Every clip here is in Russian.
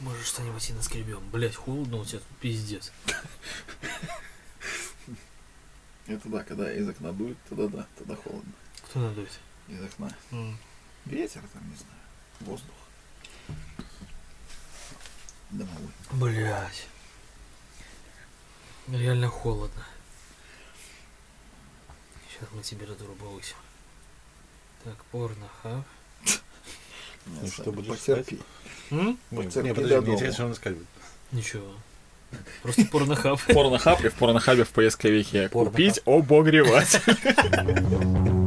Может что-нибудь и наскребем. Блять, холодно у тебя тут пиздец. Это да, когда из окна дует, тогда да, тогда холодно. Кто надует? Из окна. М. Ветер там, не знаю. Воздух. Домовой. Блять. Реально холодно. Сейчас мы температуру повысим. Так, порнохаб. Не, Ну, что будешь потерпи. Потерпи не, до подожди, мне интересно, что он будет. Ничего. Просто порнохаб. Порнохаб и в порнохабе в поисковике. Порнохаб. Купить обогреватель.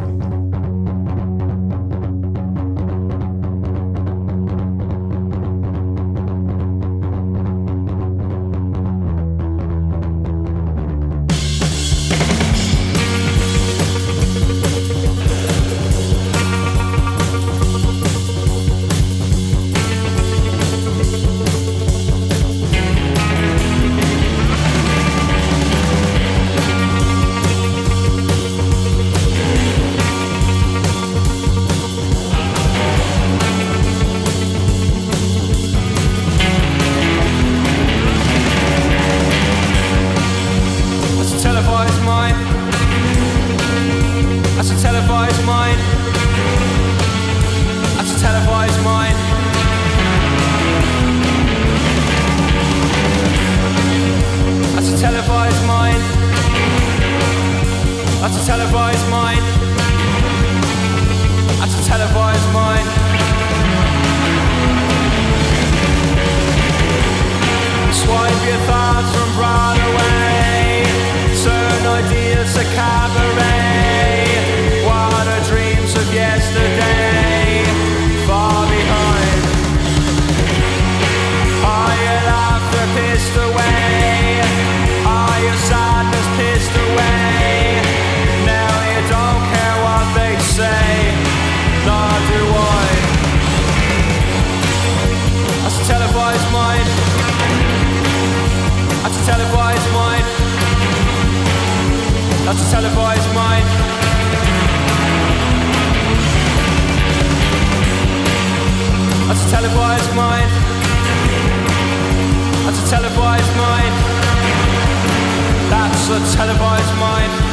if I That's a televised mind. That's a televised mind. That's a televised mind. That's a televised mind. That's a televised mind.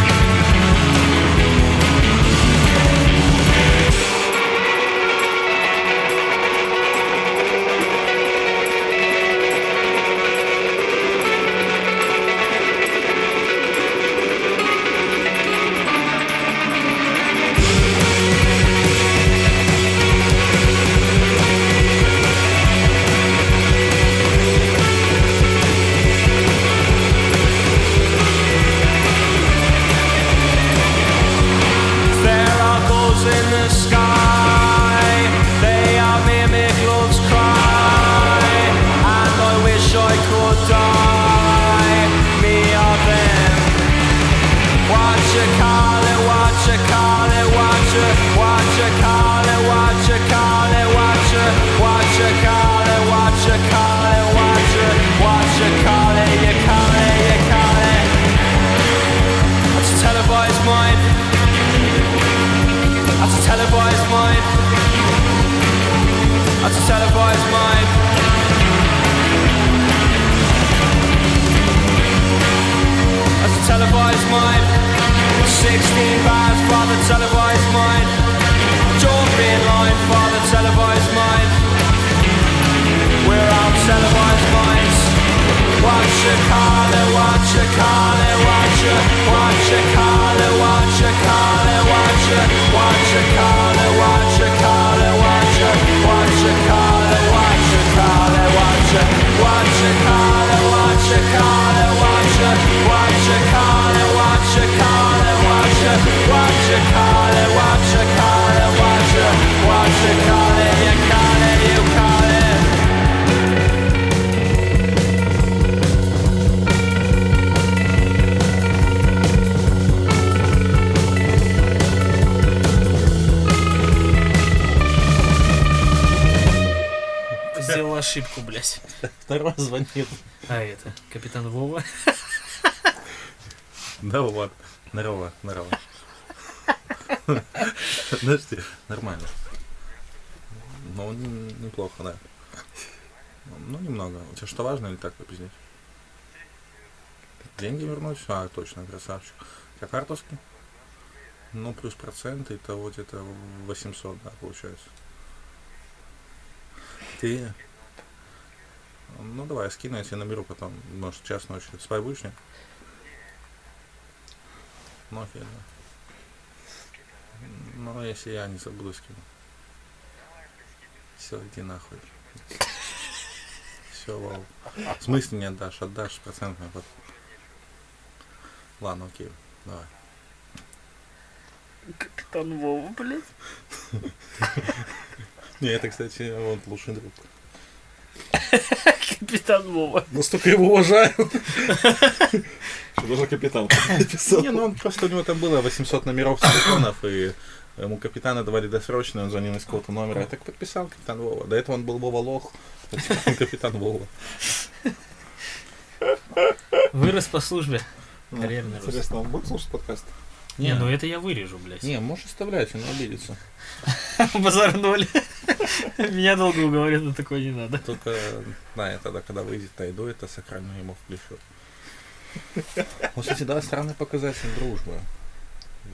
Второй звонит. А это, капитан Вова. Да, вот. Здорово, здорово. Подожди, нормально. Ну, неплохо, да. Ну, немного. У тебя что важно или так попиздеть? Деньги вернуть? А, точно, красавчик. У тебя картовский? Ну, плюс проценты, это вот это 800, да, получается. Ты... Ну, давай, скину, я тебе наберу потом. Может, час ночи. Спать будешь, нет? Ну, окей, да. Ну, если я не забуду, скину. Все, иди нахуй. Все, вау. В смысле не отдашь? Отдашь процентами потом. Ладно, окей, давай. Капитан Вова, блядь. Не, это, кстати, вот лучший друг. Капитан Вова. Настолько его уважаю. Что даже капитан написал. Не, ну он просто у него там было 800 номеров телефонов, и ему капитана давали досрочно, он звонил из какого-то номера. Я так подписал капитан Вова. До этого он был Вова Лох, капитан Вова. Вырос по службе. Ну, Карьерный рост. Интересно, он будет слушать подкаст? Не, ну это я вырежу, блядь. Не, можешь оставлять, он обидится. Базар ноль. Меня долго уговорят, но такое не надо. Только, да, я тогда, когда выйдет, найду это сакрально ему включу. Вот, кстати, да, странный показатель дружбы.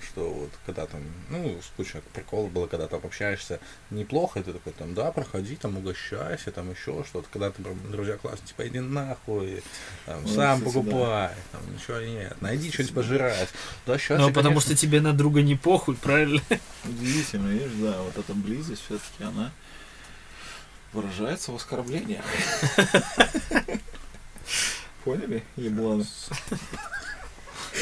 Что вот когда там, ну, скучно, прикол было, когда там общаешься неплохо, и ты такой там, да, проходи, там, угощайся, там, еще что-то. Когда ты, друзья классно, типа, иди нахуй, там, Вот, сам кстати, покупай, там, ничего нет, найди что-нибудь пожрать. Да, сейчас Ну, потому что тебе на друга не похуй, правильно? Удивительно, видишь, да, вот эта близость все-таки она выражается в оскорблениях. Поняли, ебланы?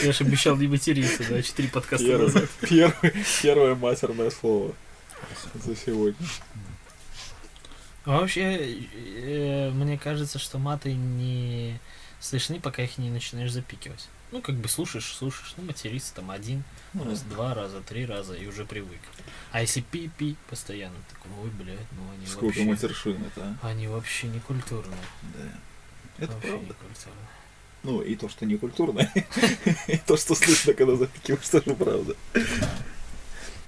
Я же обещал не материться, да, четыре подкаста Первое, назад. первое, первое матерное слово за сегодня. А вообще, э, мне кажется, что маты не слышны, пока их не начинаешь запикивать. Ну, как бы слушаешь, слушаешь, ну, материться там один, Ну, раз, два раза, три раза, и уже привык. А если пи-пи постоянно, так, ой, блядь, ну они Сколько вообще... матершин это, а? Они вообще не культурные. Да. Это вообще правда. не культурные. Ну, и то, что не культурно, и то, что слышно, когда запикиваешь, тоже правда.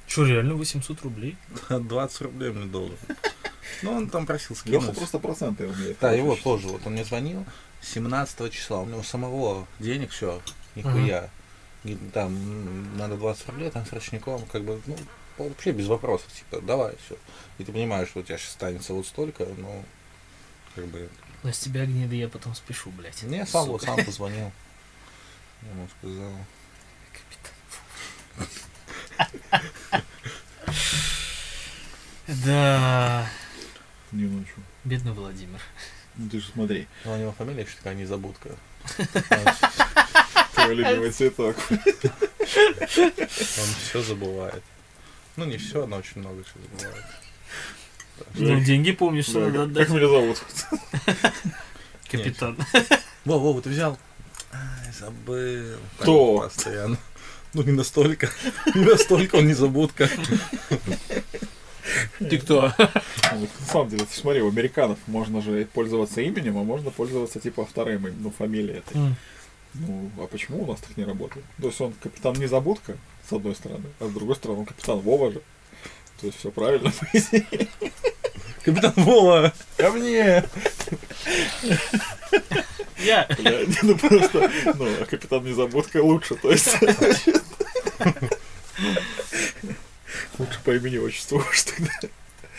Че, реально 800 рублей? 20 рублей мне доллар. Ну, он там просил Леха скинуть. просто проценты умеет. Да, его тоже. Вот он мне звонил 17 числа. У него самого денег все, нихуя. И Там надо 20 рублей, там с ручником, как бы, ну, вообще без вопросов, типа, давай, все. И ты понимаешь, что у тебя сейчас останется вот столько, ну, как бы, Но с тебя гнида я потом спешу, блядь. не, сам вот Сука. сам позвонил. Я ему сказал. Да, Не ночью. бедный Владимир. Ну ты же смотри, Ну, у него фамилия еще такая незабудка. твой любимый цветок. Он все забывает. Ну, не все, но очень много чего забывает. Ну, деньги помнишь, что надо Да, отдать. Как меня зовут? Капитан. Во, Вова, ты взял? Ай, забыл. Кто? Постоянно. Ну, не настолько. Не настолько он незабудка. Ты кто? На самом деле, ты смотри, у американцев можно же пользоваться именем, а можно пользоваться типа вторым, именем, ну, фамилией этой. Ну, а почему у нас так не работает? То есть он капитан Незабудка, с одной стороны, а с другой стороны он капитан Вова же. То есть все правильно, по идее. Капитан Вова, ко мне! Я. Бля, ну просто, ну, а капитан Незабудка лучше, то есть. Лучше по имени отчеству уж тогда.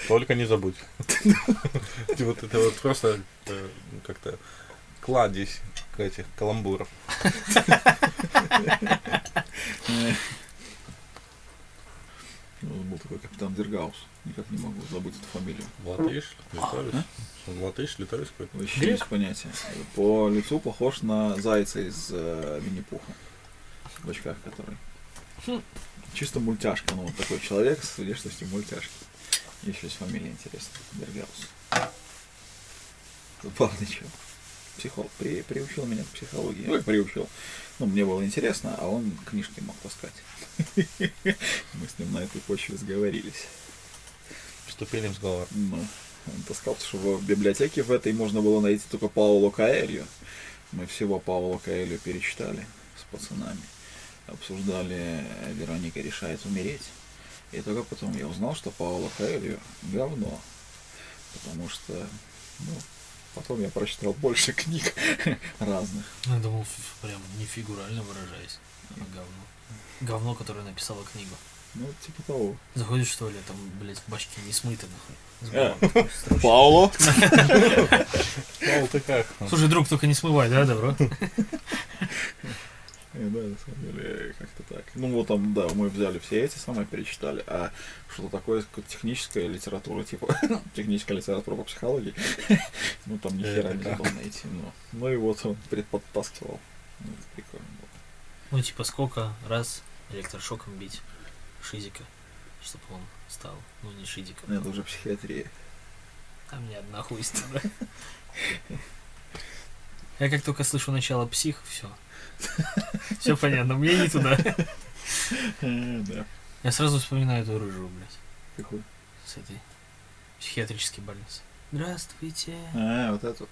Только не забудь. Ты Вот это вот просто э, как-то кладезь этих каламбуров. Ну, был такой капитан Дергаус. Никак не могу забыть эту фамилию. Латыш, литовец. Он Латыш, литовец какой-то. Вообще Грек? без понятия. По лицу похож на зайца из э, Винни-Пуха. В очках который. Чисто мультяшка, ну вот такой человек с внешностью мультяшки. Еще есть фамилия интересная. Бергаус. Забавный чел. Психолог. При, приучил меня к психологии. Ой, приучил. Ну, мне было интересно, а он книжки мог таскать. Мы с ним на этой почве сговорились. Вступили в сговор. Ну, он таскал, что в библиотеке в этой можно было найти только Пауло Каэлью. Мы всего Пауло Каэлью перечитали с пацанами. Обсуждали «Вероника решает умереть». И только потом я узнал, что Пауло Каэлью говно. Потому что, ну, Потом я прочитал больше книг разных. Я думал, прям не фигурально выражаясь. а говно. Говно, которое написала книгу. Ну, типа того. Заходишь в туалет, там, блядь, в бачке не смыты, нахуй. С Э. Пауло! Павел, ты как? Слушай, друг, только не смывай, да, добро? Э, Да, на самом деле, как-то так. Ну, вот там, да, мы взяли все эти самые, перечитали, а что такое техническая литература, типа, техническая литература по психологии, ну, там ни хера Это не было найти, ну. Ну, и вот он предподтаскивал. Ну, это прикольно было. Ну, типа, сколько раз электрошоком бить Шизика, чтобы он стал, ну, не Шизиком. Ну, Это уже психиатрия. Там не одна хуйста, да? Я как только слышу начало псих, все. Все понятно, мне не туда. Э, Да. Я сразу вспоминаю эту рыжую, блядь, Какой? с этой психиатрической больницы. Здравствуйте. А, вот это вот.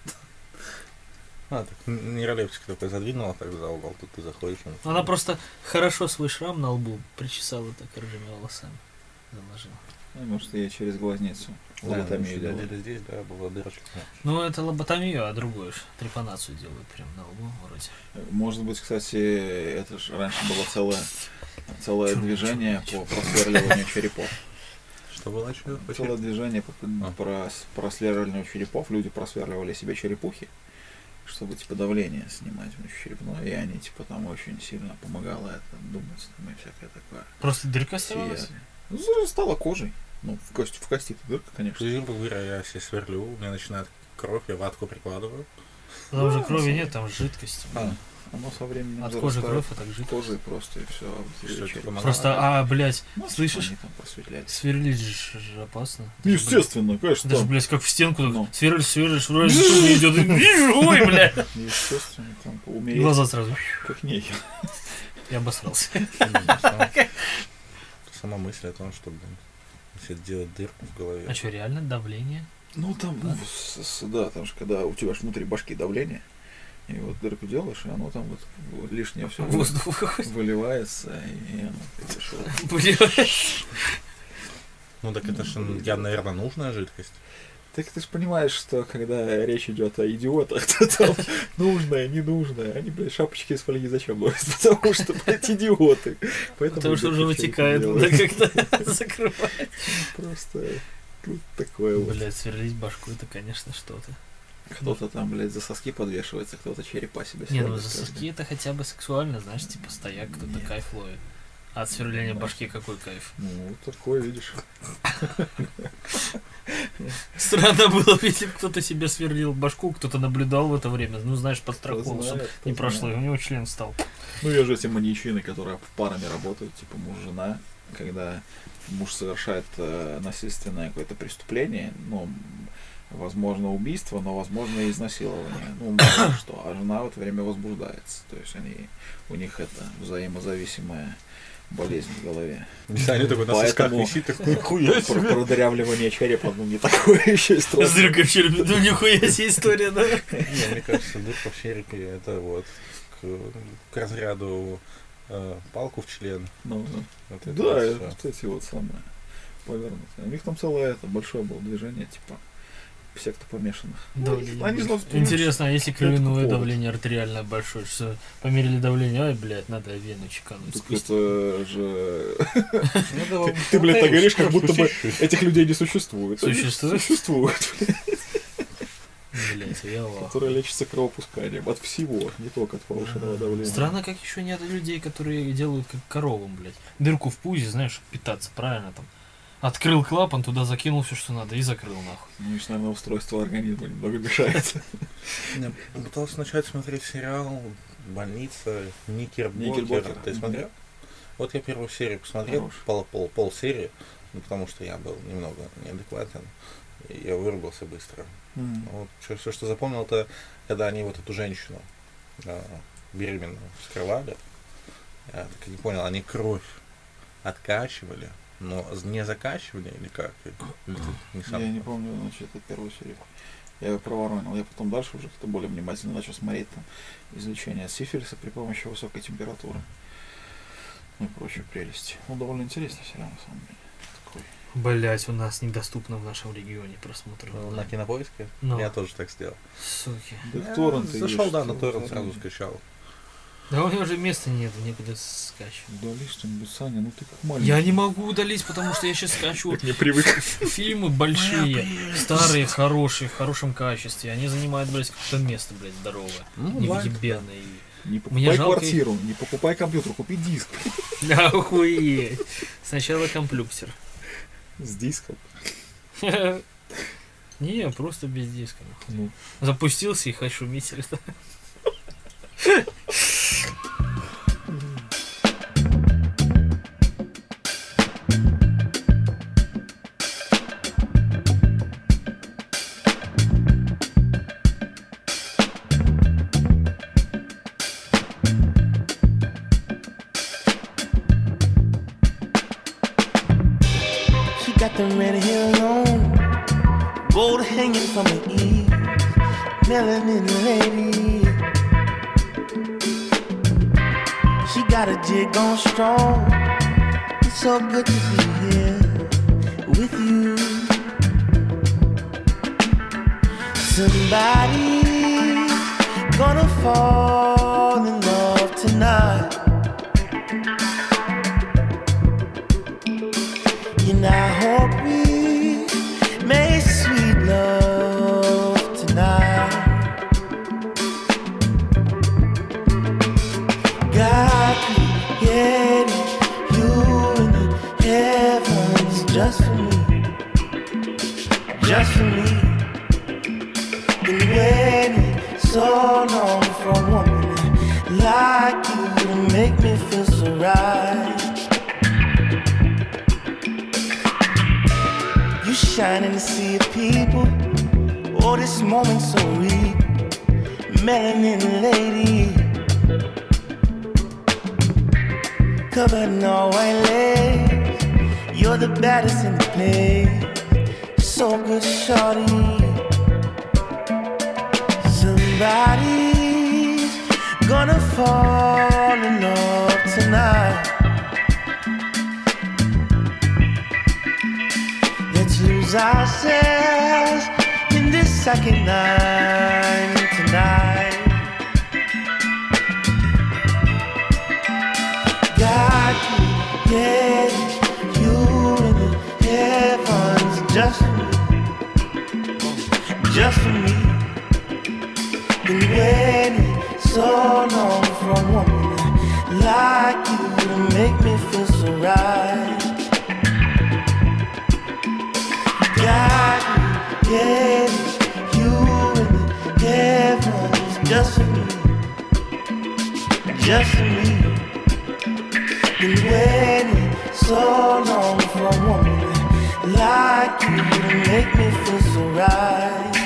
А, так нейролептик такой задвинула так за угол, тут ты заходишь. он- Она просто хорошо свой шрам на лбу причесала так рыжими волосами. Заложила. Ну, Может, я через глазницу лоботомию делал. додели здесь, да, была дырочка. Ну, это лоботомию, а другую ж трепанацию делают прям на лбу вроде. Может быть, кстати, это же раньше было целое, целое Чё, движение чё, по просверливанию черепов. Что было еще? Целое движение по А. про просверливанию черепов. Люди просверливали себе черепухи, чтобы типа давление снимать внутричерепное, и они типа там очень сильно помогало это думать там, и всякое такое. Просто дырка. Сияли. Ну, стало кожей. Ну, в кости, в кости дырка, конечно. Грубо говоря, я себе сверлю, у меня начинает кровь, я ватку прикладываю. Там уже Ну, крови нет, там жидкость. А, Оно со временем От кожи кровь, а так жидкость. кожей просто и все. Что это? Просто, а, блядь, Ну, слышишь? Сверлить же опасно. Ну, естественно, конечно. Это же, там. блядь, как в стенку так Ну. сверлишь, сверлишь, вроде что не идет, и ой, блядь. Естественно, там И умереть глаза сразу. как не Я обосрался. Сама- мысль о том, чтобы себе сделать дырку в голове. А что, реально давление? Ну там, Да? ну, с- с- да, там же когда у тебя ж внутри башки давление, и вот дырку делаешь, и оно там вот в- лишнее все Воздух выливается, и оно. Блядь. Ну так это же явно, наверное, нужная жидкость. Так ты же понимаешь, что когда речь идет о идиотах, то там нужное, ненужное, они, блядь, шапочки из фольги зачем носят? Потому что, блядь, идиоты. Поэтому Потому что уже вытекает, надо как-то закрывать. Просто тут такое вот. Блядь, сверлить башку, это, конечно, что-то. Кто-то там, блядь, за соски подвешивается, кто-то черепа себе Не, ну за соски это хотя бы сексуально, знаешь, типа стояк, кто-то кайф ловит. А от сверления башки какой кайф? Ну, вот такое, видишь. Странно было бы, если бы кто-то себе сверлил башку, кто-то наблюдал в это время, ну, знаешь, Кто подстраховал, чтобы знает, кто не прошло, и у него член стал. Ну, я же эти маньячины, которые в парами работают, типа муж-жена, когда муж совершает э, насильственное какое-то преступление, ну, возможно, убийство, но, возможно, и изнасилование. Ну, мало что. А жена в это время возбуждается. То есть они, у них это взаимозависимая болезнь в голове. Они такой на сосках висит, такой, хуя Про- себе. Продырявливание черепа, ну, не такое еще и С дыркой в черепе, ну нихуя себе история, да? Не, мне кажется, дырка в черепе это вот к, к разряду э, палку в член. Ну, Да, вот эти вот самые повернутые. У них там целое это большое было движение, типа секта помешанных. Давление. Они же Интересно, а если кровяное повод. давление артериальное большое, что померили давление, ай, блядь, надо вену чекануть. Это же... Ну, Ты, блядь, так говоришь, как будто бы этих людей не существует. Существует? Существуют, Блядь, я лох. которые лечатся кровопусканием от всего, не только от повышенного давления. Странно, как еще нет людей, которые делают как коровам, блядь. Дырку в пузе, знаешь, питаться, правильно там. Открыл клапан, туда закинул все, что надо, и закрыл нахуй. Ну, еще, наверное, устройство организма немного мешает. Пытался начать смотреть сериал «Больница», Никербокер. Ты смотрел? Вот я первую серию посмотрел, пол, пол, пол серии, ну, потому что я был немного неадекватен, и я вырубился быстро. М. Вот все, что запомнил, это когда они вот эту женщину э, беременную вскрывали. Я так и не понял, они кровь откачивали, но не закачивали или как? Или ты не сам? Я не помню, значит, это первую серию. Я ее проворонил. Я потом дальше уже как-то более внимательно начал смотреть там излечение от сифилиса при помощи высокой температуры. Ну и прочие прелести. Ну, довольно интересный сериал, на самом деле. Такой Блять, у нас недоступно в нашем регионе просмотр. Ну, На кинопоиске? Ну. Я тоже так сделал. Суки. Да Я в торренты Зашел, да, на торрент сразу скачал. Да у меня уже места нет, некуда скачивать. Удали что-нибудь, Саня, ну ты как маленький. Я не могу удалить, потому что я сейчас скачу не привык. фильмы большие, старые, хорошие, в хорошем качестве. Они занимают, блядь, какое-то место, блядь, здоровое. Ну, Невъебенное. Не Мне покупай жалко квартиру, не покупай компьютер, купи диск Охуеть. Сначала комплюктер. с диском. Не, просто без диска. Ну, Запустился и хоть шумитель. Somebody's gonna fall in love tonight. And I In the sea of people. Oh, this moment so real. Melanin lady. Covered in all white lace. You're the baddest in the place. So good, shorty. Somebody's gonna fall in love tonight. Lose ourselves in this second night tonight. God created you in the heavens just for me, just for me. Been waiting so long for a woman like you to make me feel so right. Created you in the just for me, just for me. Been waiting so long for a woman like you to make me feel so right.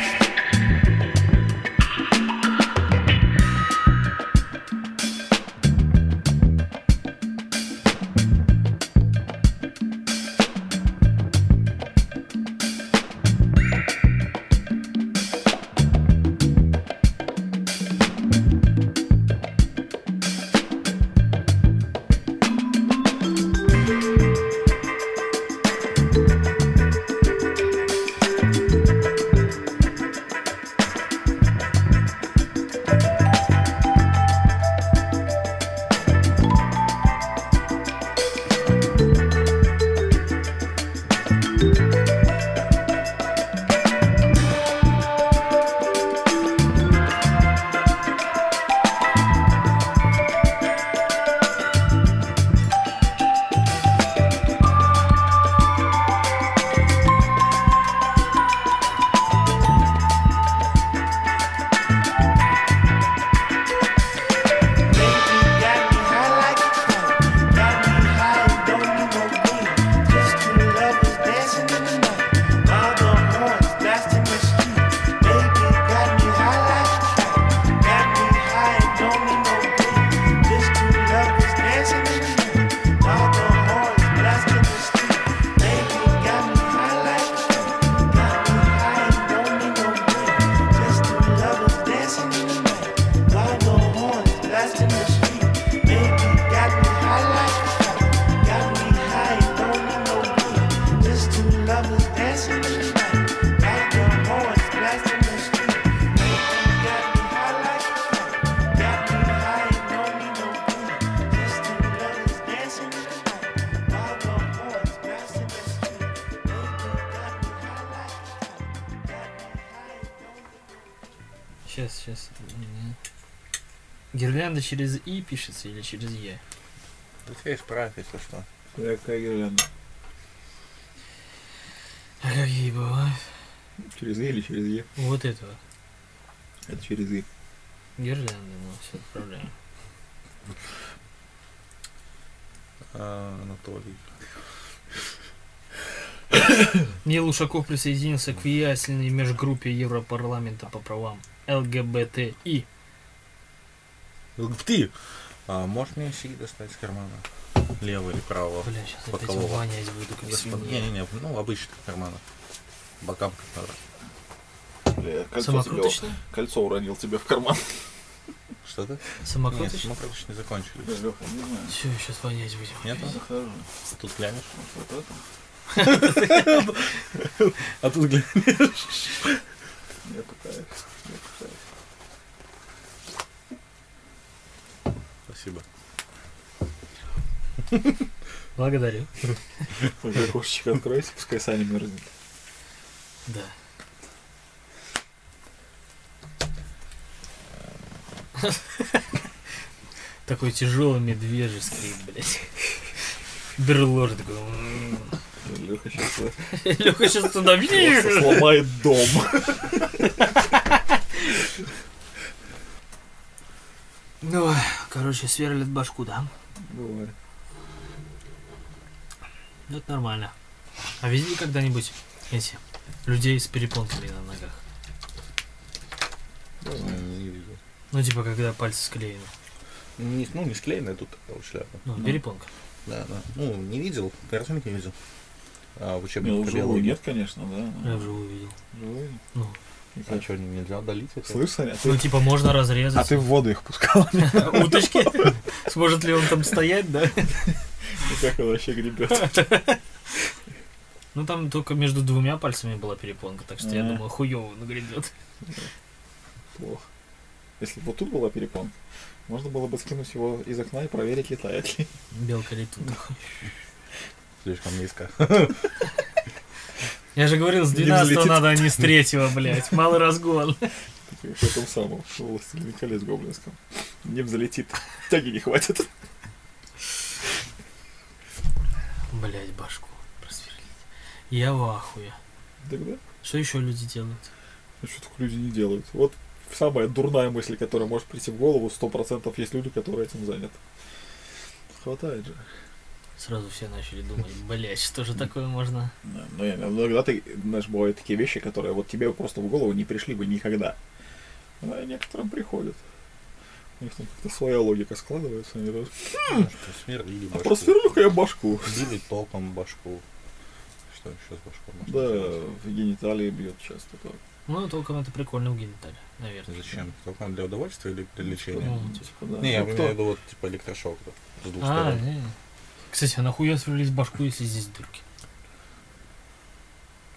Гирлянда через И пишется или через Е? Да тебя исправь, если что. Какая гирлянда. А какие бывают? Через И или через Е? Вот этого. Это через И. Гирлянда, ну, все отправляем. А, Анатолий. Нил Ушаков присоединился к влиятельной межгруппе Европарламента по правам ЛГБТИ. Ты! А, можешь мне сиги достать из кармана? Левого или правого? Бля, сейчас опять Бокового. вонять буду, как свинья. Не-не-не, ну обычных кармана. Бокам который. Бля, кольцо, тебе, Самокруточный? кольцо уронил тебе в карман. Что ты? Нет, Самокруточный? самокруточные закончились. Бля, Леха, не знаю. Все, сейчас вонять будем. Нет? Захожу. Тут глянешь? Вот это? А тут глянешь. Я пытаюсь. Я пытаюсь. Спасибо. Благодарю. Окошечко откройте, пускай Саня мерзнет. Да. Такой тяжелый медвежий скрип, блядь. Берлор такой. Леха сейчас Леха сейчас туда сломает дом. Ну, короче, сверлит башку, да? Бывает. Ну, это нормально. А видели когда-нибудь эти людей с перепонками на ногах? Не видел. Ну, типа, когда пальцы склеены. Не, ну, не склеенная тут такая вот шляпа. Ну, Ну. перепонка. Да, да. Ну, не видел, картинки не видел. А в учебнике по биологии. нет, конечно, да. Я вживую видел. вживую. Ну, А что, нельзя удалить это? Слышь, Саня, ну, типа, можно А разрезать. ты в воду их пускал? Уточки? Сможет ли он там стоять, да? Как он вообще гребет? Ну, там только между двумя пальцами была перепонка, так что я А. думаю, хуёво нагребет. Плохо. Если бы вот тут была перепонка, можно было бы скинуть его из окна и проверить, летает ли. Белка летут. Слишком низко. Я же говорил, с Не 12 взлетит. надо, а не с третьего, блядь. Малый разгон. В этом самом «Властелине колец» гоблинском. Не взлетит. Тяги не хватит. Блядь, башку просверлить. Я в ахуе. Тогда, Что еще люди делают? ну что только люди не делают. Вот самая дурная мысль, которая может прийти в голову, сто процентов есть люди, которые этим заняты. Хватает же. Сразу все начали думать, блядь, что же такое можно? Да, Но но иногда ты, знаешь, бывают такие вещи, которые вот тебе просто в голову не пришли бы никогда. А некоторым приходят. У них там как-то своя логика складывается. Они раз, Что, Сверли а башку. просверлю-ка я башку. Били током башку. Что еще с башкой можно Да, в гениталии бьет часто так. Ну, толком это прикольно в генитале, наверное. Зачем? Током для удовольствия или для лечения? Ну, Типа, да. Не, я Ну, имею в виду вот типа электрошок. да, С двух А, сторон. не. Кстати, а нахуя сверлить башку, если здесь дырки?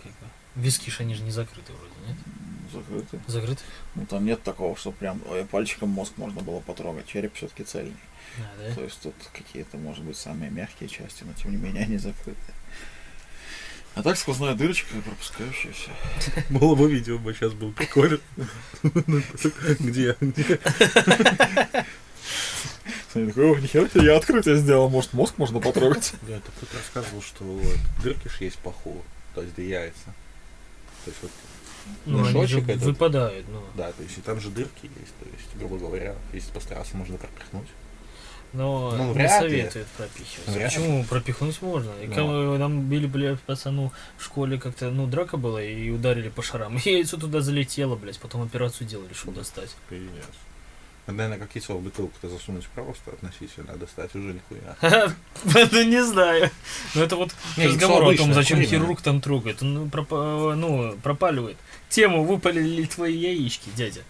Как бы. Виски ж они же не закрыты вроде, нет? Закрыты. Закрыты? Ну там нет такого, что прям ой, пальчиком мозг можно было потрогать. Череп все-таки цельный. А, То да? есть тут какие-то, может быть, самые мягкие части, но тем не менее они закрыты. А так сквозная дырочка, пропускающая все. Было бы видео бы сейчас был прикольно. Где? Где? Саня такой, о, нихера себе, я открытие сделал, может мозг можно потрогать. Я тут кто-то рассказывал, что вот дырки ж есть паху, то есть где яйца. То есть вот, Ну, они мешочек этот. выпадают, ну. да, то есть и там же дырки есть, то есть, грубо говоря, если постараться, можно пропихнуть. Но Ну, не вряд ли. советуют пропихивать. Вряд ли. Почему? Пропихнуть можно. И Ну. Там били, блядь, пацану в школе как-то, ну, драка была, и ударили по шарам. И яйцо туда залетело, блядь, потом операцию делали, чтобы достать. Пиздец. Наверное, как яйцо в бутылку-то засунуть просто относительно, а достать уже нихуя. Ну, не знаю. Ну, это вот разговор о том, зачем хирург там трогает. Он ну, пропа- ну, пропаливает. Тему выпалили ли твои яички, дядя.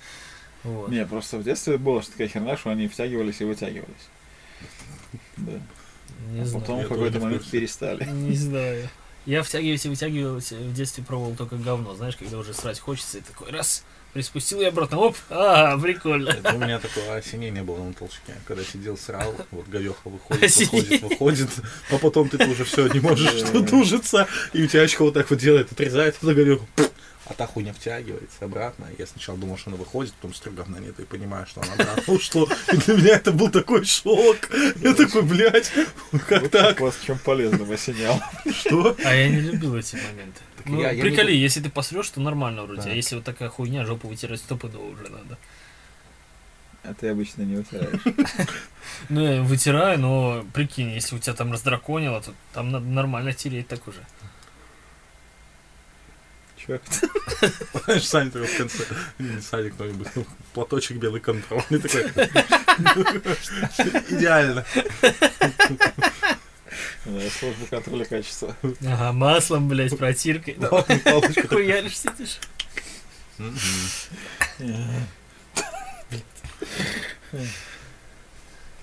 Вот. Не, просто в детстве было что такая херня, что они втягивались и вытягивались. Да. Не А знаю. потом в какой-то момент перестали. Не знаю. Я втягиваюсь и вытягиваюсь, в детстве пробовал только говно, знаешь, когда уже срать хочется, и такой раз, приспустил и обратно, оп, а, прикольно. Это у меня такого осенения было на толчке. Когда сидел, срал, вот говеха выходит, выходит, выходит, а потом ты уже все не можешь что тужиться, и у тебя очко вот так вот делает, отрезает эту говеху, А та хуйня втягивается обратно. Я сначала думал, что она выходит, потом смотрю, говна нет, и понимаю, что она обратно ушла. И для меня это был такой шок. Я такой, блядь, как Вот так? Вас чем полезным осенял. Что? А я не любил эти моменты. Ну, приколи, если ты посрешь, то нормально вроде. А если вот такая хуйня, жопу вытирать стопудово уже надо. А ты обычно не вытираешь. Ну, я вытираю, но прикинь, если у тебя там раздраконило, то там надо нормально тереть так уже. Чё? Знаешь, Саня такой в конце, не Саня кто-нибудь, ну, платочек белый контрольный такой. Идеально. Да, Служба контроля качества. Ага, маслом, блядь, протиркой. Хуяришь, сидишь.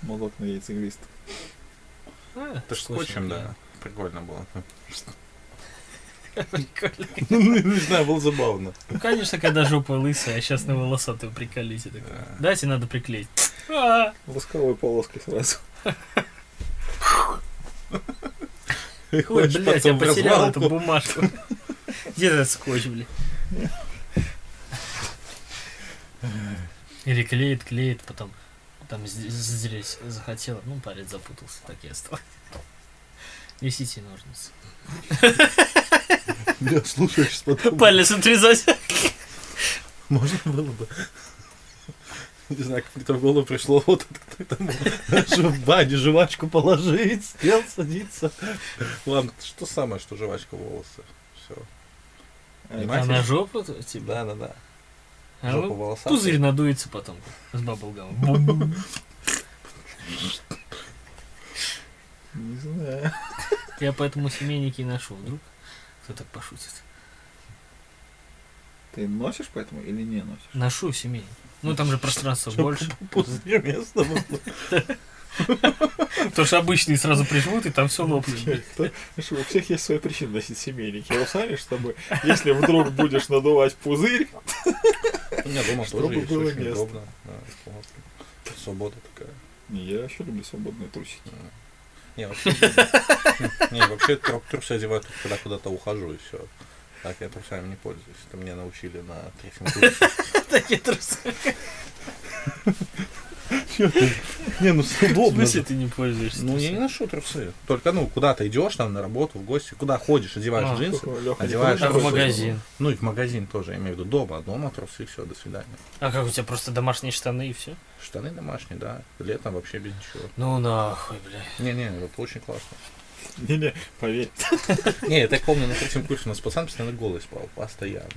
Молок на яйцеглист. А, Это ж скотчем, да. Прикольно было. Ну, не знаю, было забавно. Ну, конечно, когда жопа лысая, а сейчас на волосатую приколите. Дайте, надо приклеить. Восковой полоской сразу. Ой, блядь, я потерял эту бумажку. Где этот скотч, блядь? Или клеит, клеит, потом там здесь захотела, ну, палец запутался, так и осталось. Несите ножницы. Да, слушаешь, потом. Палец отрезать. Можно было бы. Не знаю, как мне в голову пришло, вот это в бане жвачку положить, сел, садиться. Ладно, что самое, что жвачка волосы. Все. А Понимаете? на жопу т- тебя? Да, да, да. А Жопа. Пузырь надуется потом с баблгамом. Не знаю. Я поэтому семейники и ношу. Вдруг кто так пошутит. Ты носишь поэтому или не носишь? Ношу семейник. Ну там же пространства больше. Пузырь место было. Потому что обычные сразу прижмут, и там все лопнет. У всех есть свои причины носить семейники. А у Сани, чтобы, если вдруг будешь надувать пузырь, меня дома Чтобы было место. удобно. Свобода такая. не, я еще люблю свободные трусики. Не, вообще, не, вообще тру- трусы одеваю только когда куда-то ухожу и все. Так я трусами не пользуюсь. Это меня научили на третьем курсе. Такие трусы. Не, ну В удобно. смысле ты не пользуешься? Ну, я не ношу трусы. Только, ну, куда-то идешь там на работу, в гости, куда ходишь, одеваешь А, джинсы. Одеваешь А в магазин. Ну, и в магазин тоже, я имею в виду дома. Дома трусы, все, до свидания. А как у тебя просто домашние штаны и все? Штаны домашние, да. Летом вообще без ничего. Ну нахуй, бля. Не-не, это очень классно. Не-не, поверь. Не, я помню, на третьем курсе у нас пацан постоянно голый спал, постоянно.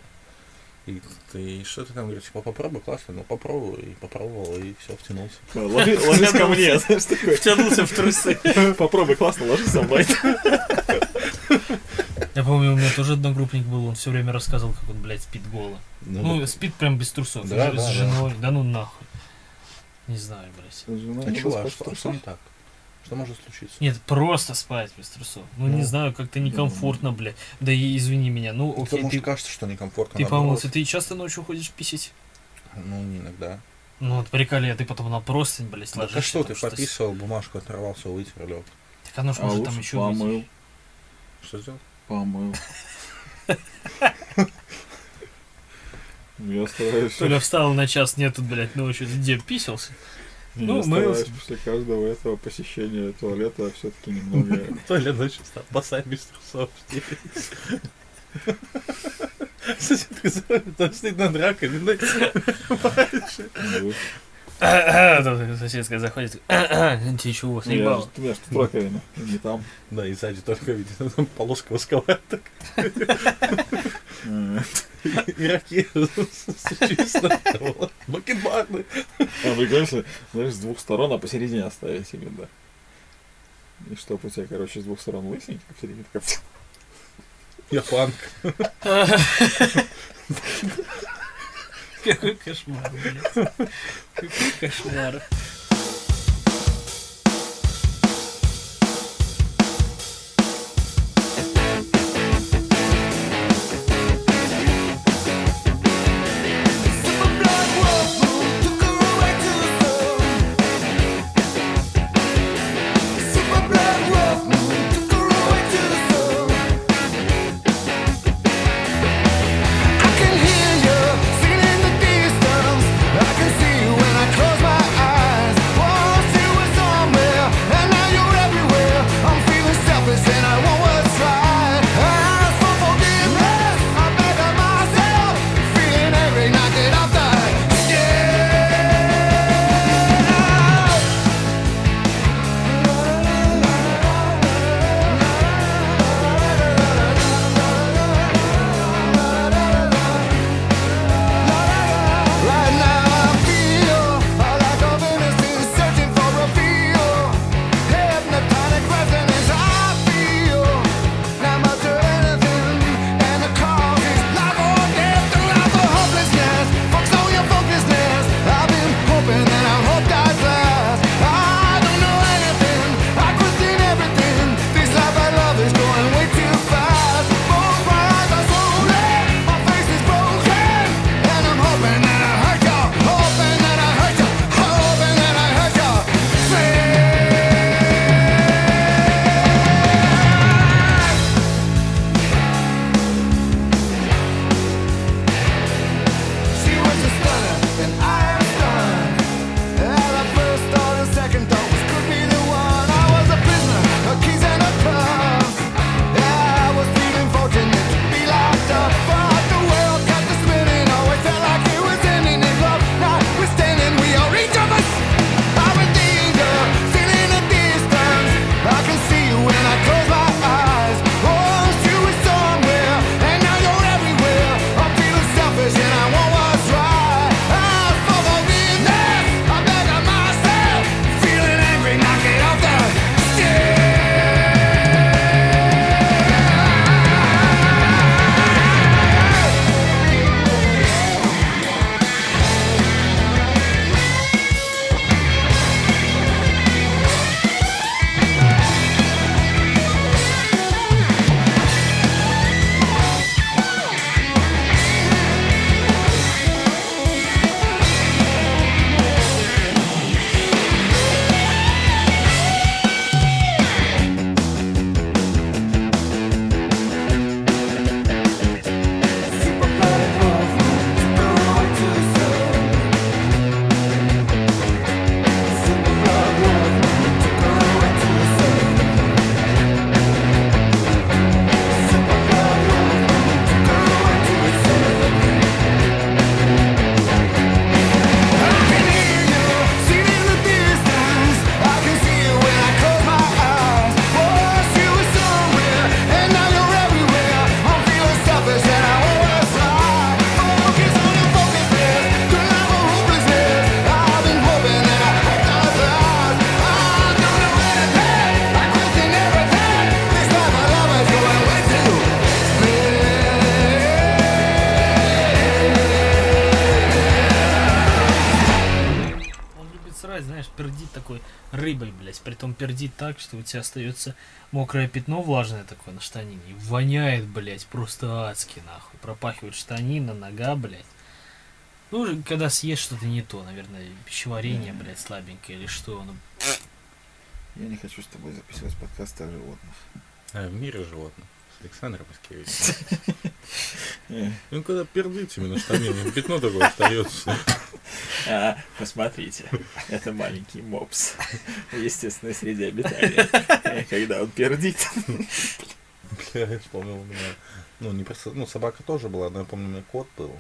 И ты что ты там говоришь, типа попробуй, классно, ну попробуй, и попробовал, и все, втянулся. Ложи- Ложись ко мне. Втянулся в трусы. Попробуй, классно, ложись со мной. Я помню, у меня тоже одногруппник был, он все время рассказывал, как он, блядь, спит голо. Ну, да. спит прям без трусов. Да, да, с да. женой. Да ну нахуй. Не знаю, блядь. а а что, что не так? Что может случиться? Нет, просто спать без трусов. Ну, не Ну, знаю, как-то некомфортно, блядь. Да и извини меня. Ну, окей, может, ты, кажется, что некомфортно. ты помылся, ты часто ночью ходишь писать? Ну, не иногда. Ну, вот приколи, а ты потом на простынь, блядь, Так а ложишься. что, ты потому подписывал бумажку, оторвался, вытер, лег. Так оно ж А может там еще помыл, Что сделал? помыл. Я стараюсь... Толя встал на час, нет тут, блядь, ночью, где писался? Ну, мылся. после каждого этого посещения туалета все-таки немного... Ночью встал, босая без трусов. Сосед там стоит над раковиной. Соседская заходит, ты чего, съебал? ж тут раковина, не там. Да, и сзади только видно, там полоска восковая так. Э, чисто. Бакенбарды. А прикольно, если, знаешь, с двух сторон, а посередине оставить именно. И чтоб у тебя, короче, с двух сторон лысенький, а посередине такая... Я фанк. Какой кошмар, блядь. Какой кошмар. Пердит так, что у тебя остается мокрое пятно влажное такое на штанине. И воняет, блядь, просто адски, нахуй. Пропахивает штанина, нога, блядь. Ну, когда съешь что-то не то, наверное, пищеварение, блядь, слабенькое или что. Ну, Я не хочу с тобой записывать подкасты о животных. А, в мире животных. Паскевичем. Э, Ну, когда пердыть именно штанину, пятно такое остается. А, посмотрите, это маленький мопс в естественной среде обитания. Когда он пердит, Бля, я вспомнил у меня. Ну, не просто. Ну, собака тоже была, но я помню, у меня кот был.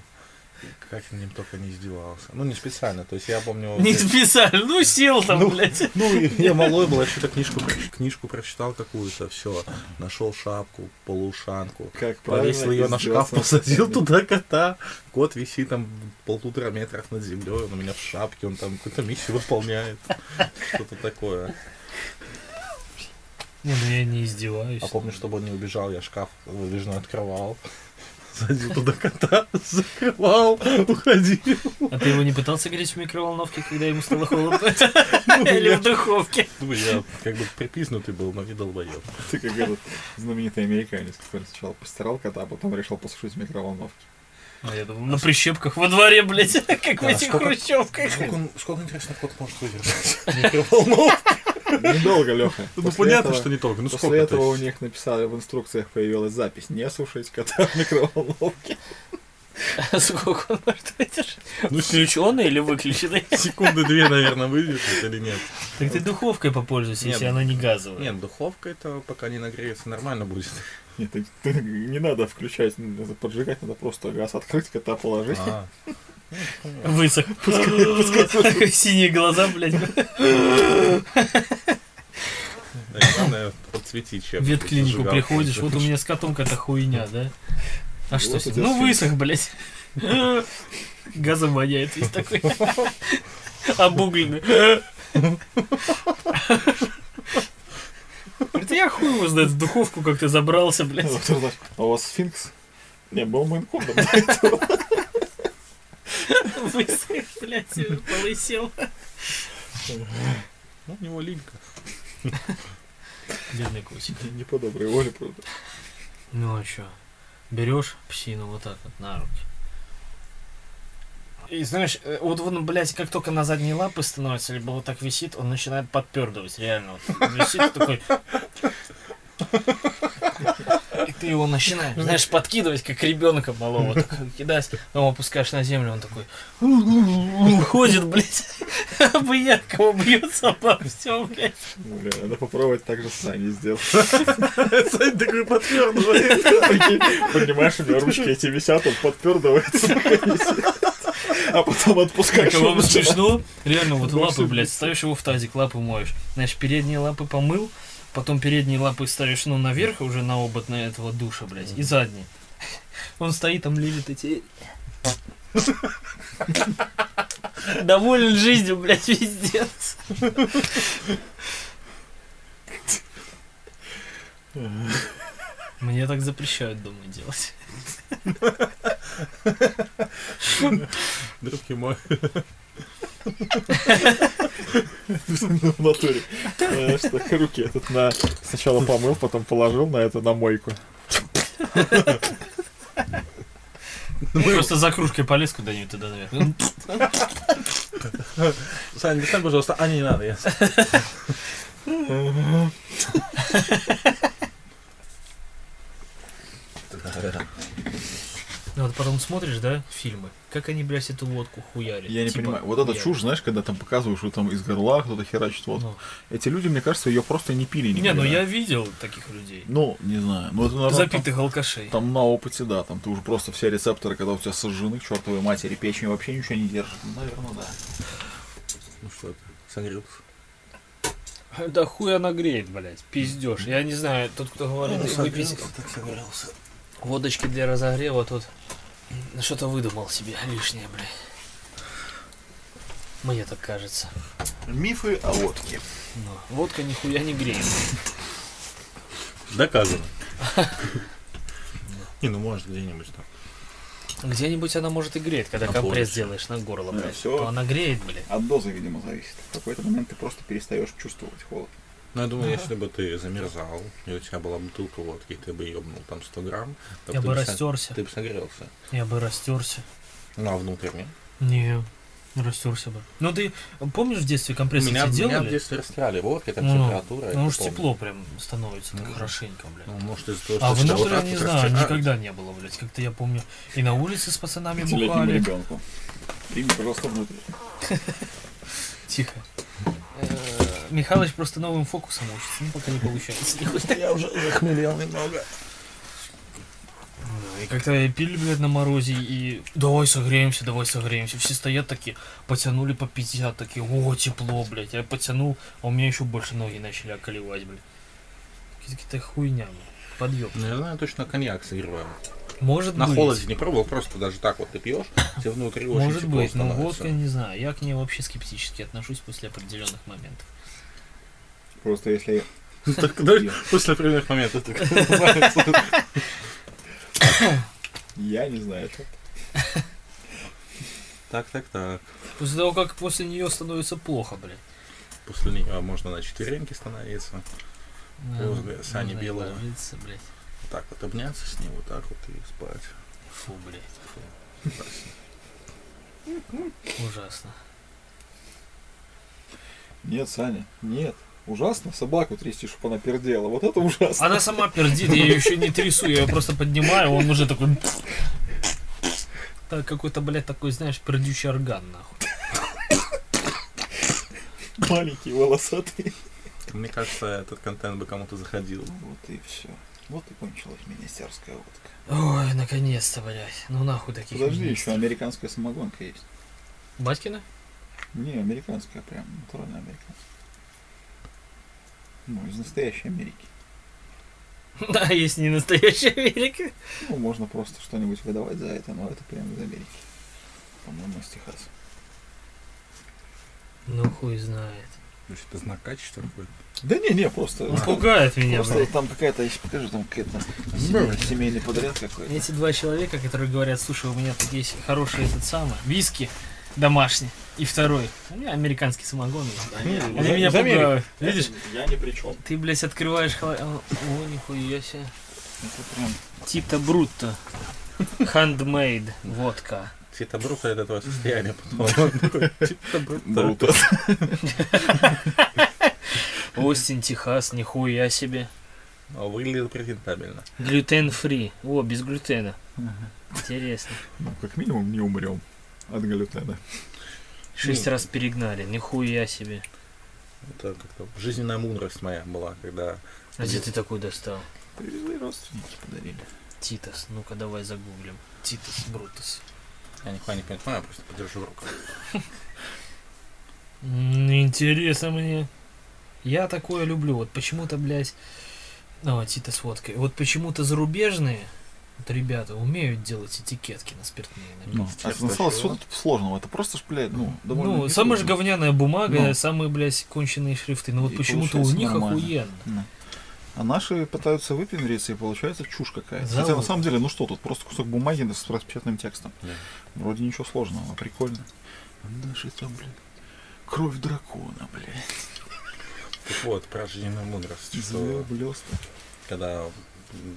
Как я ним только не издевался. Ну, не специально. То есть я помню. не блядь, специально, ну сел там, Ну, блядь. Ну, я малой был, я что-то книжку, книжку прочитал какую-то, все, нашел шапку, полушанку, как повесил ее на шкаф, посадил туда кота. Кот висит там полутора метрах над землей, он у меня в шапке, он там какую-то миссию выполняет. Что-то такое. Не, ну я не издеваюсь. А помню, чтобы он не убежал, я шкаф выдвижной открывал. Садил туда кота, закрывал, уходил. А ты его не пытался греть в микроволновке, когда ему стало холодно? Или в духовке? Ну, я как бы припизнутый был, но не долбоеб. Ты как этот знаменитый американец, который сначала постирал кота, а потом решил посушить в микроволновке. А я думал, на прищепках во дворе, блядь, как в этих сколько- хрущевках. Сколько, интересно, кот может выдержать? Микроволновку. Недолго, Леха. Ну, понятно, что не только. Ну, После этого то у них написали в инструкциях появилась запись не сушить кота в микроволновке. А сколько он может выдержать? Ну, Включенный или выключенный? секунды две, наверное, выдержит или нет. Так ты духовкой попользуйся, если она не газовая. Нет, духовка это пока не нагреется, нормально будет. Нет, ты- ты не надо включать, поджигать, надо просто газ открыть, кота положить. Высох. Синие глаза, блядь. главное подсветить чем В ветклинику приходишь, вот у меня с котом какая-то хуйня, да? А что Ну высох, блядь. Газом воняет весь такой. Обугленный. Это я хуй его знает, в духовку как-то забрался, блядь. А у вас сфинкс? Не, был мейнкодом Высох, блядь, полысел. Ну, у него линька. Бедный котик. Не по доброй воле, правда. Ну а чё? Берешь псину вот так вот на руки. И знаешь, э, вот он, блядь, как только на задние лапы становится, либо вот так висит, он начинает подпердывать, реально. Вот висит такой. И ты его начинаешь, знаешь, подкидывать, как ребенка малого, так кидать, потом опускаешь на землю, он такой уходит, блядь, обыякого бьется обо все, блядь. Бля, надо попробовать так же с Саней сделать. Сань такой подтвердывает. Прикинь, Понимаешь, у него ручки эти висят, он подпердывается. А потом отпускаешь. Как вам он начинает- смешно? Реально, вот лапы, блядь, ставишь его в тазик, лапы моешь. Знаешь, передние лапы помыл, потом передние лапы ставишь, ну, наверх уже на обод на этого душа, блядь, и задние. Он стоит там, лилит эти... Доволен жизнью, блядь, пиздец. Мне так запрещают дома делать. Друг мой. В натуре. Знаешь, так руки этот на... Сначала помыл, потом положил на это, на мойку. Просто за кружкой полез куда-нибудь туда наверх. Саня, достань, пожалуйста. А, не, не надо, я. Ну вот потом смотришь, да, фильмы, как они, блядь, эту водку хуярят. Я не Типа, понимаю. Вот эта хуярят. чушь, знаешь, когда там показывают, что там из горла кто-то херачит водку. Ну. Эти люди, мне кажется, ее просто не пили Не, никогда. ну я видел таких людей. Ну, не знаю. Ну, это, наверное, Запитых алкашей. Там, там на опыте, да. Там ты уже просто все рецепторы, когда у тебя сожжены к чертовой матери, печень вообще ничего не держит. Ну, наверное, да. Ну что ты, согрелся? Да хуй она греет, блядь, пиздешь. Я не знаю, тот, кто говорит, выпить так согрелся. Водочки для разогрева, тот что-то выдумал себе лишнее, блядь. Мне так кажется. Мифы о водке. Но водка нихуя не греет. Ну, Доказано. Не, ну может где-нибудь там. Где-нибудь она может и греет, когда компресс делаешь на горло, блядь. То она греет, блядь. От дозы, видимо, зависит. В какой-то момент ты просто перестаешь чувствовать холод. Ну, я думаю, если бы ты замерзал, и у тебя была бутылка водки, и ты бы ебнул там 100 грамм, то Я ты бы растерся. Ты бы согрелся. Я бы растерся. Ну, а внутренне? Не, растерся бы. Ну ты помнишь в детстве компрессы Меня, все меня в делали? детстве растирали водкой, там Ну, температура. Ну я уж помню. тепло прям становится так Ну, хорошенько, блядь. Ну, может, из-за того, А что вот внутрь, так не знаю, никогда не было, блядь. Как-то я помню, и на улице с пацанами бухали. ребенку. Прими, пожалуйста, внутрь. Тихо. Михалыч просто новым фокусом учится, ну пока не получается. Я уже захмелел немного. Да, И как-то пили, блядь, на морозе, и давай согреемся, давай согреемся. Все стоят такие, потянули по 50, такие, о, тепло, блядь. Я потянул, а у меня еще больше ноги начали околевать, блядь. Какие-то хуйня, блядь. Подъеб. Ну, я знаю, точно коньяк согреваю. Может На быть. холоде не пробовал, просто даже так вот ты пьешь, тебе внутри очень Может быть, но становится. водка, не знаю. Я к ней вообще скептически отношусь после определенных моментов. Просто если Так, да, после определенных моментов так называется. я не знаю, что. Так, так, так. После того, как после нее становится плохо, блядь. После нее можно на четвереньки становиться. Да, Возле Сани Белого. блядь. Вот так вот обняться с ним, вот так вот и спать. Фу, блядь. Ужасно. Нет, Саня, нет. Ужасно собаку трясти, чтобы она пердела. Вот это ужасно. Она сама пердит, я ее еще не трясу, я ее просто поднимаю, он уже такой... Так, какой-то, блядь, такой, знаешь, пердючий орган, нахуй. Маленький, волосатый. Мне кажется, этот контент бы кому-то заходил. Вот и все. Вот и кончилась министерская водка. Ой, наконец-то, блядь. Ну нахуй таких Подожди, министров. еще американская самогонка есть. Батькина? Не, американская прям, натуральная американская. Ну, из настоящей Америки. Да, есть не настоящая Америка. Ну, можно просто что-нибудь выдавать за это, но это прям из Америки. По-моему, из Техаса. Ну хуй знает. То есть это знак качества какой-то. Да не, не, просто... Он пугает меня, Просто блядь. там какая-то, если покажу, там какая-то семейный, семейный подряд какой-то. Эти два человека, которые говорят, слушай, у меня тут есть хороший этот самый, виски домашний. И второй, у меня американский самогон есть. Они из- меня пугают. Видишь, Я ни при чем. ты, блядь, открываешь холодильник. О, нихуя себе. Это прям... Тита Брутто. Handmade водка. Тита Брута это твое состояние потом. Тита Брута. Бруто. Остин, Техас, нихуя себе. А Выглядит презентабельно. Глютен фри. О, без глютена. Интересно. Ну, как минимум не умрем от глютена. Шесть Ну. раз перегнали. Нихуя себе. Это как-то жизненная мудрость моя была, когда А где ты такой достал? Привезли родственники, подарили. Титас. Ну-ка давай загуглим. Титас Брутус. я нихуя не понимаю, я просто подержу руку. Интересно мне. Я такое люблю. Вот почему-то, блядь... А, Тита с водкой. Вот почему-то зарубежные вот ребята умеют делать этикетки на спиртные напитки. Ну, а чего? что тут сложного? Это просто ж, блядь, ну, довольно Ну, самая же говняная бумага, Ну. самые, блядь, конченые шрифты. Но вот И почему-то у них нормально. охуенно. Ну. А наши пытаются выпендриться, и получается чушь какая-то. Хотя на самом деле, ну что тут, просто кусок бумаги с распечатанным текстом. Да. Вроде ничего сложного, а прикольно. Наши там, блин, кровь дракона, блядь. Так вот, про жизненную мудрость, что когда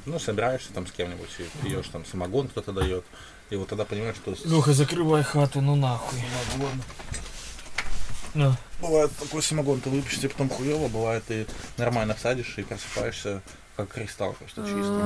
ну, собираешься там с кем-нибудь и пьешь там самогон кто-то дает, и вот тогда понимаешь, что Леха, закрывай хату, ну нахуй. Ну, бывает такой самогон, ты выпьешь, тебе потом хуево, бывает ты нормально садишь и просыпаешься как кристалл просто чистый.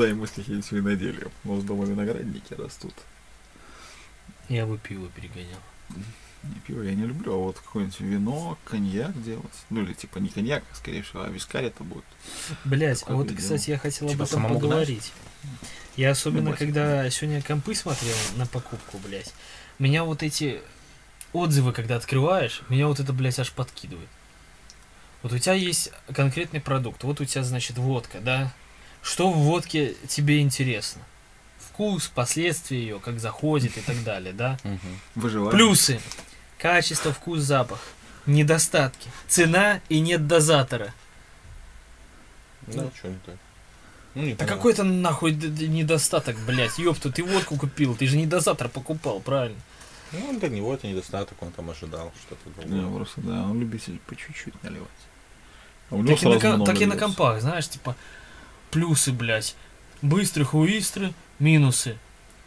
Займусь каким-нибудь виноделием. У нас дома виноградники растут. Я бы пиво перегонял. Не пиво я не люблю, а вот какое-нибудь вино, коньяк делать. Ну или типа не коньяк, скорее всего, а вискарь это будет. Блять, вот, бы кстати, я хотел Типа об этом самому гнать? поговорить. Я особенно, Любовь. когда сегодня компы смотрел на покупку, блять, меня вот эти отзывы, когда открываешь, меня вот это, блядь, аж подкидывает. Вот у тебя есть конкретный продукт, вот у тебя, значит, водка, да? Что в водке тебе интересно? Вкус, последствия ее, как заходит и так далее, да? Выживать. Плюсы. Качество, вкус, запах. Недостатки. Цена и нет дозатора. Ну, что не так? Ну, не Да какой это нахуй недостаток, блядь, ёпта, ты водку купил, ты же не дозатор покупал, правильно? Ну, для него это недостаток, он там ожидал что-то другое. просто, да, он любитель по чуть-чуть наливать. А у него Так и, на, так и на компах, знаешь, типа, плюсы, блядь, быстрые хуистры, минусы.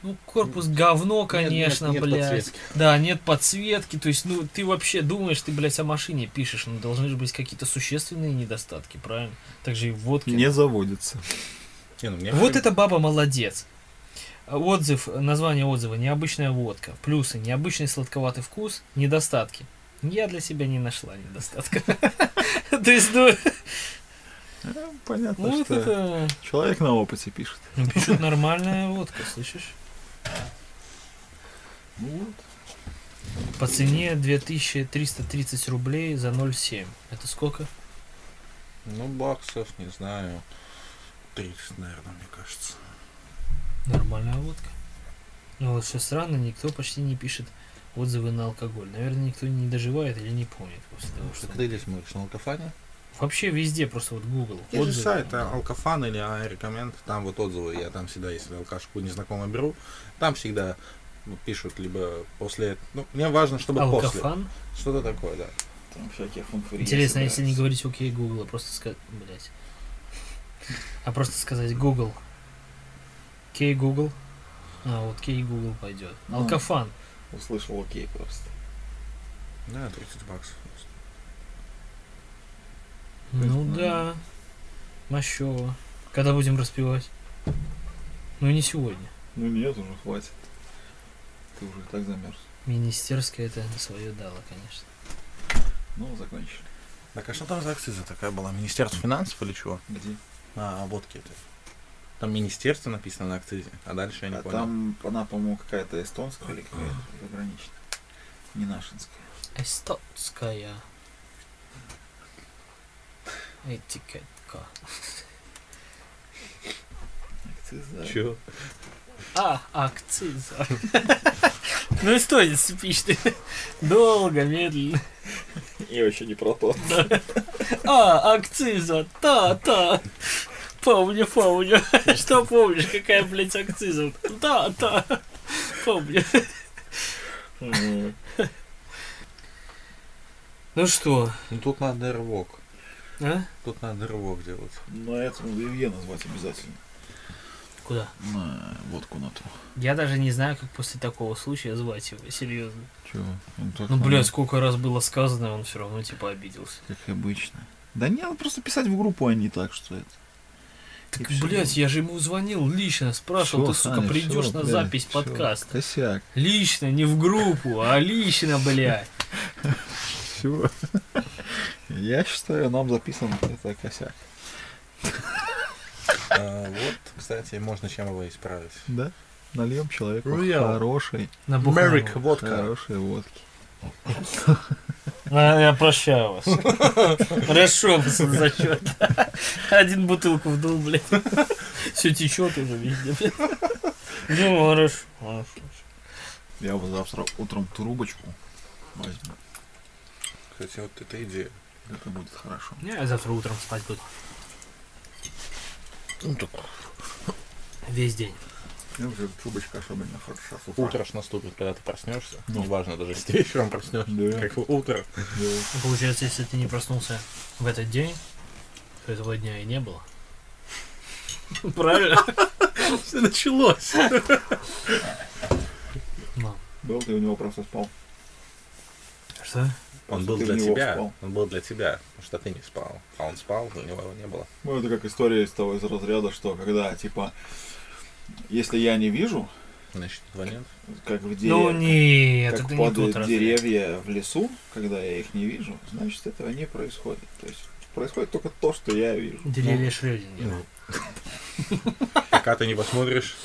Ну, корпус говно, конечно, нет, нет блядь. подсветки. Да, нет подсветки, то есть, ну, ты вообще думаешь, ты, блядь, о машине пишешь, но должны же быть какие-то существенные недостатки, правильно? Так же и в водке. Не заводится. Не, ну, Вот эта баба молодец. Отзыв, название отзыва необычная водка. Плюсы необычный сладковатый вкус, недостатки. Я для себя не нашла недостатка. То есть, ну, Понятно, вот что это... человек на опыте пишет. ну, Пишут нормальная водка, слышишь? Ну вот. По цене 2330 рублей за 0,7. Это сколько? Ну, баксов, не знаю. 30, наверное, мне кажется. Нормальная водка. Ну вот что странно, никто почти не пишет отзывы на алкоголь. Наверное, никто не доживает или не помнит после того, что... Что ты здесь смотришь на алкофане? Вообще везде, просто вот Google. Же отзывы. сайт а, алкофан или iRecommend, там вот отзывы, я там всегда, если алкашку незнакомо беру, там всегда пишут, либо после, ну, мне важно, чтобы после. Алкофан. Что-то такое, да. Там всякие фунфури. Интересно, если не говорить окей Google, а просто сказать, блять. А просто сказать Google. Кей Google. А, вот кей Google пойдет. Ну. Алкофан. Услышал окей просто. Да, 30 баксов. Ну ну, да. Мощево. Когда будем распивать? Ну не сегодня. Ну нет, уже хватит. Ты уже и так замерз. Министерская это свое дало, конечно. Ну, закончили. Так, а что там за акциза такая была? Министерство финансов или чего? Где? А, водки это. Там министерство написано на акцизе, а дальше я не а понял. там она, по-моему, какая-то эстонская или какая-то заграничная. Не нашинская. Эстонская. Этикетка. Акциза. Чё? А, акциза. Ну эстонец типичный. Долго, медленно. И вообще не про то. А, акциза, та, та. Помню, помню. Что помнишь, какая, блядь, акциза? Да, да. Помню. Ну что, Ну тут надо рывок. А? Тут надо рывок делать. На этом надо Илье назвать обязательно. Куда? На водку на ту. Я даже не знаю, как после такого случая звать его, серьезно. Чего? Ну, надо, блядь, сколько раз было сказано, он все равно, типа, обиделся. Как обычно. Да не, надо просто писать в группу, а не так, что это. Так, И блядь, я же ему звонил лично, спрашивал, Всё, ты, сука, Саня, придешь всё, на блядь, запись всё, подкаста. Косяк. Лично, не в группу, а лично, блядь. Все. Я считаю, нам записан это косяк. А, вот, кстати, можно чем его исправить. Да? Нальем человеку Real. хорошей, На Мерик водка. хорошей водки. А, я прощаю вас. Хорошо, за счет. Один бутылку вдул, блядь. Все течет уже везде, блядь. Ну, хорошо. хорошо. Я бы завтра утром трубочку возьму. Кстати, вот эта идея. Это будет хорошо. Я завтра утром спать буду. Ну, так Весь день. Я уже трубочка особенно утра. утро ж наступит, когда ты проснешься. Ну. Неважно, даже если ты вечером проснешься. Да. Как утро. Да. Получается, если ты не проснулся в этот день, то этого дня и не было. Правильно? Все началось. Ну, Был ты у него просто спал. Что? Он был для него тебя. впал. Он был для тебя, потому что ты не спал. А он спал, у него его не было. Ну, это как история из того из разряда, что когда, типа, если я не вижу, Значит, этого нет. как в Ну деревне, нет, как это не падают разряд. деревья в лесу, когда я их не вижу, значит, этого не происходит. То есть происходит только то, что я вижу. Деревья Шрёдингера. Пока ты не посмотришь.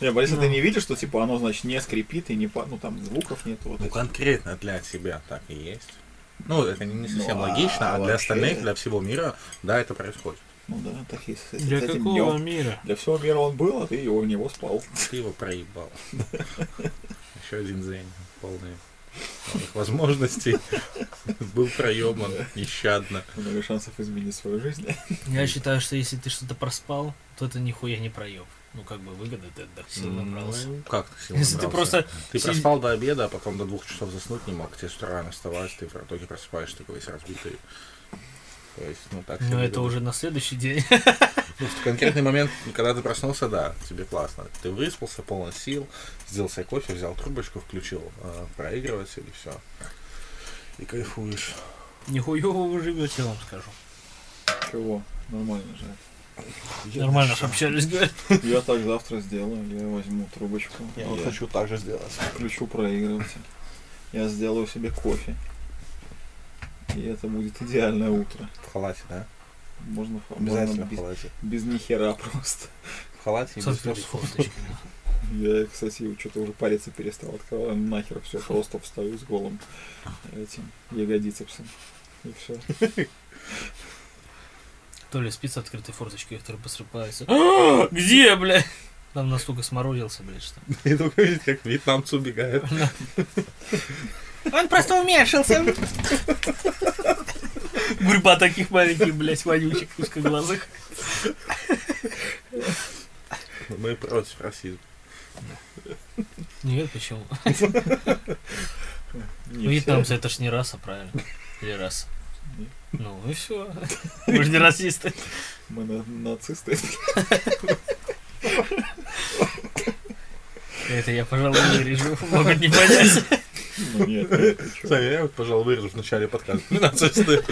Не, если ты не видишь, что типа оно, значит, не скрипит и не па- ну там звуков нет. Вот Ну, конкретно для тебя так и есть. Ну, это не не совсем Ну, а логично, а для вообще- остальных, для всего мира, да, это происходит. Ну да, так и с, с Для этим какого днем. мира? Для всего мира он был, а ты его в него спал. Ты его проебал. Еще один день полный возможностей. Был проебан нещадно. Много шансов изменить свою жизнь. Я считаю, что если ты что-то проспал, то это нихуя не проеб. Ну, как бы выгода, ты отдох, сил набрался. Ну, как ты сил Если ты набрался? просто Ты си- проспал до обеда, а потом до двух часов заснуть не мог. Тебе с утра рано вставать, ты в итоге просыпаешься такой весь разбитый. То есть, ну так Ну, себе это выгода. уже на следующий день. Ну, в конкретный момент, когда ты проснулся, да, тебе классно. Ты выспался, полон сил, сделал себе кофе, взял трубочку, включил э, проигрыватель и все. И кайфуешь. Нихуево вы живете, я вам скажу. Чего? Нормально же. Нормально ж общались, говорят. Я так завтра сделаю. Я возьму трубочку. Я вот хочу так же сделать. включу проигрыватель. Я сделаю себе кофе. И это будет идеальное утро. В халате, да? Можно, Обязательно можно в без, халате. без нихера просто. В халате и С без. Я, кстати, что-то уже париться перестал. Открываю нахер все, просто встаю с голым этим ягодицепсом. И все. То ли спит с открытой форточкой, второй посыпается. «А, Где, бля? Там настолько сморозился, блядь, что. И только видеть, как вьетнамцы убегают. Он просто умешался. Гурьба таких маленьких, блядь, вонючих, узкоглазых. Мы против расизма. Нет, почему? Вьетнамцы это ж не раса, правильно? Или раса? Ну и все. Мы же не расисты. Мы на- нацисты. Это я, пожалуй, вырежу. Могут не понять. Ну нет, нет. Сами я вот, пожалуй, вырежу в начале подкаста. Мы нацисты.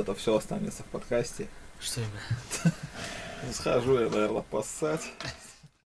Это все останется в подкасте. Что именно? Схожу я, наверное, поссать.